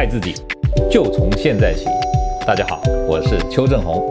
爱自己，就从现在起。大家好，我是邱正红。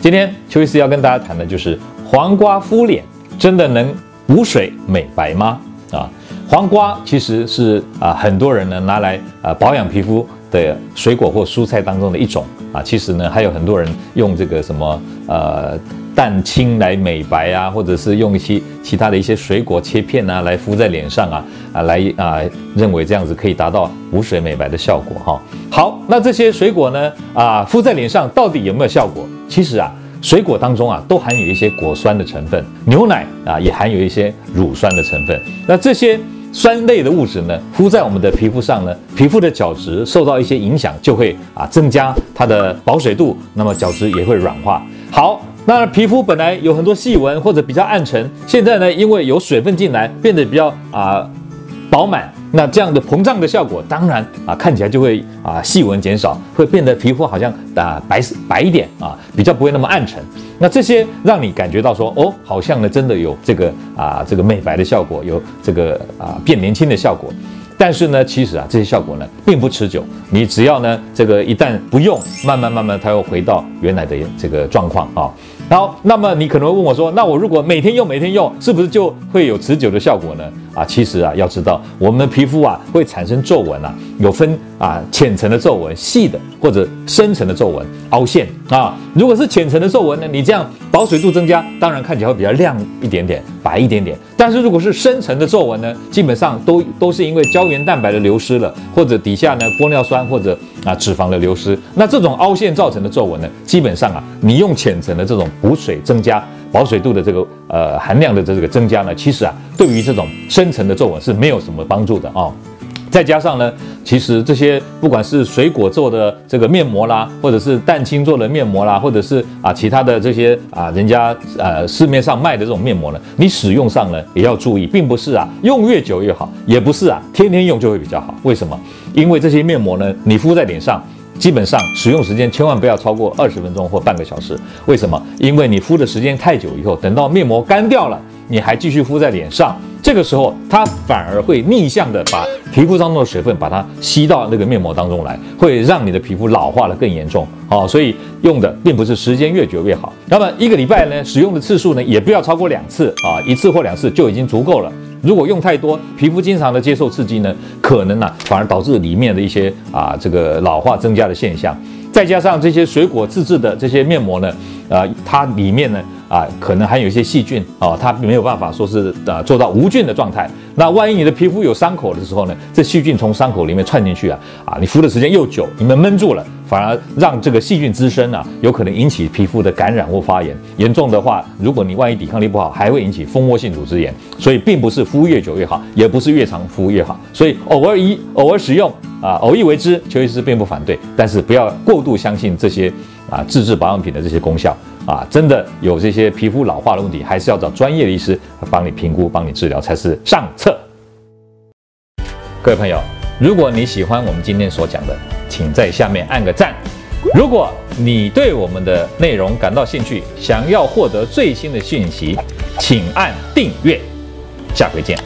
今天邱医师要跟大家谈的就是黄瓜敷脸真的能补水美白吗？啊，黄瓜其实是啊很多人呢拿来啊保养皮肤的水果或蔬菜当中的一种啊。其实呢还有很多人用这个什么呃。蛋清来美白啊，或者是用一些其他的一些水果切片啊来敷在脸上啊啊来啊认为这样子可以达到补水美白的效果哈。好，那这些水果呢啊敷在脸上到底有没有效果？其实啊水果当中啊都含有一些果酸的成分，牛奶啊也含有一些乳酸的成分。那这些酸类的物质呢敷在我们的皮肤上呢，皮肤的角质受到一些影响，就会啊增加它的保水度，那么角质也会软化。好。那皮肤本来有很多细纹或者比较暗沉，现在呢，因为有水分进来，变得比较啊饱满。那这样的膨胀的效果，当然啊看起来就会啊细纹减少，会变得皮肤好像啊白白一点啊，比较不会那么暗沉。那这些让你感觉到说，哦，好像呢真的有这个啊这个美白的效果，有这个啊变年轻的效果。但是呢，其实啊，这些效果呢，并不持久。你只要呢，这个一旦不用，慢慢慢慢，它又回到原来的这个状况啊。好，那么你可能会问我说，那我如果每天用，每天用，是不是就会有持久的效果呢？啊，其实啊，要知道我们的皮肤啊会产生皱纹啊，有分啊浅层的皱纹、细的或者深层的皱纹、凹陷啊。如果是浅层的皱纹呢，你这样保水度增加，当然看起来会比较亮一点点、白一点点。但是如果是深层的皱纹呢，基本上都都是因为胶原蛋白的流失了，或者底下呢玻尿酸或者啊脂肪的流失。那这种凹陷造成的皱纹呢，基本上啊，你用浅层的这种补水增加。保水度的这个呃含量的这个增加呢，其实啊，对于这种深层的皱纹是没有什么帮助的啊、哦。再加上呢，其实这些不管是水果做的这个面膜啦，或者是蛋清做的面膜啦，或者是啊其他的这些啊人家呃市面上卖的这种面膜呢，你使用上呢也要注意，并不是啊用越久越好，也不是啊天天用就会比较好。为什么？因为这些面膜呢，你敷在脸上。基本上使用时间千万不要超过二十分钟或半个小时。为什么？因为你敷的时间太久以后，等到面膜干掉了，你还继续敷在脸上，这个时候它反而会逆向的把皮肤当中的水分把它吸到那个面膜当中来，会让你的皮肤老化的更严重。好，所以用的并不是时间越久越好。那么一个礼拜呢，使用的次数呢，也不要超过两次啊，一次或两次就已经足够了。如果用太多，皮肤经常的接受刺激呢，可能呢、啊、反而导致里面的一些啊这个老化增加的现象。再加上这些水果自制的这些面膜呢，啊它里面呢啊可能还有一些细菌啊，它没有办法说是啊做到无菌的状态。那万一你的皮肤有伤口的时候呢，这细菌从伤口里面窜进去啊啊，你敷的时间又久，你们闷住了。反而让这个细菌滋生啊，有可能引起皮肤的感染或发炎。严重的话，如果你万一抵抗力不好，还会引起蜂窝性组织炎。所以，并不是敷越久越好，也不是越长敷越好。所以，偶尔一偶尔使用啊，偶一为之，邱医师并不反对。但是，不要过度相信这些啊自制保养品的这些功效啊，真的有这些皮肤老化的问题，还是要找专业的医师帮你评估、帮你治疗才是上策。各位朋友。如果你喜欢我们今天所讲的，请在下面按个赞。如果你对我们的内容感到兴趣，想要获得最新的讯息，请按订阅。下回见。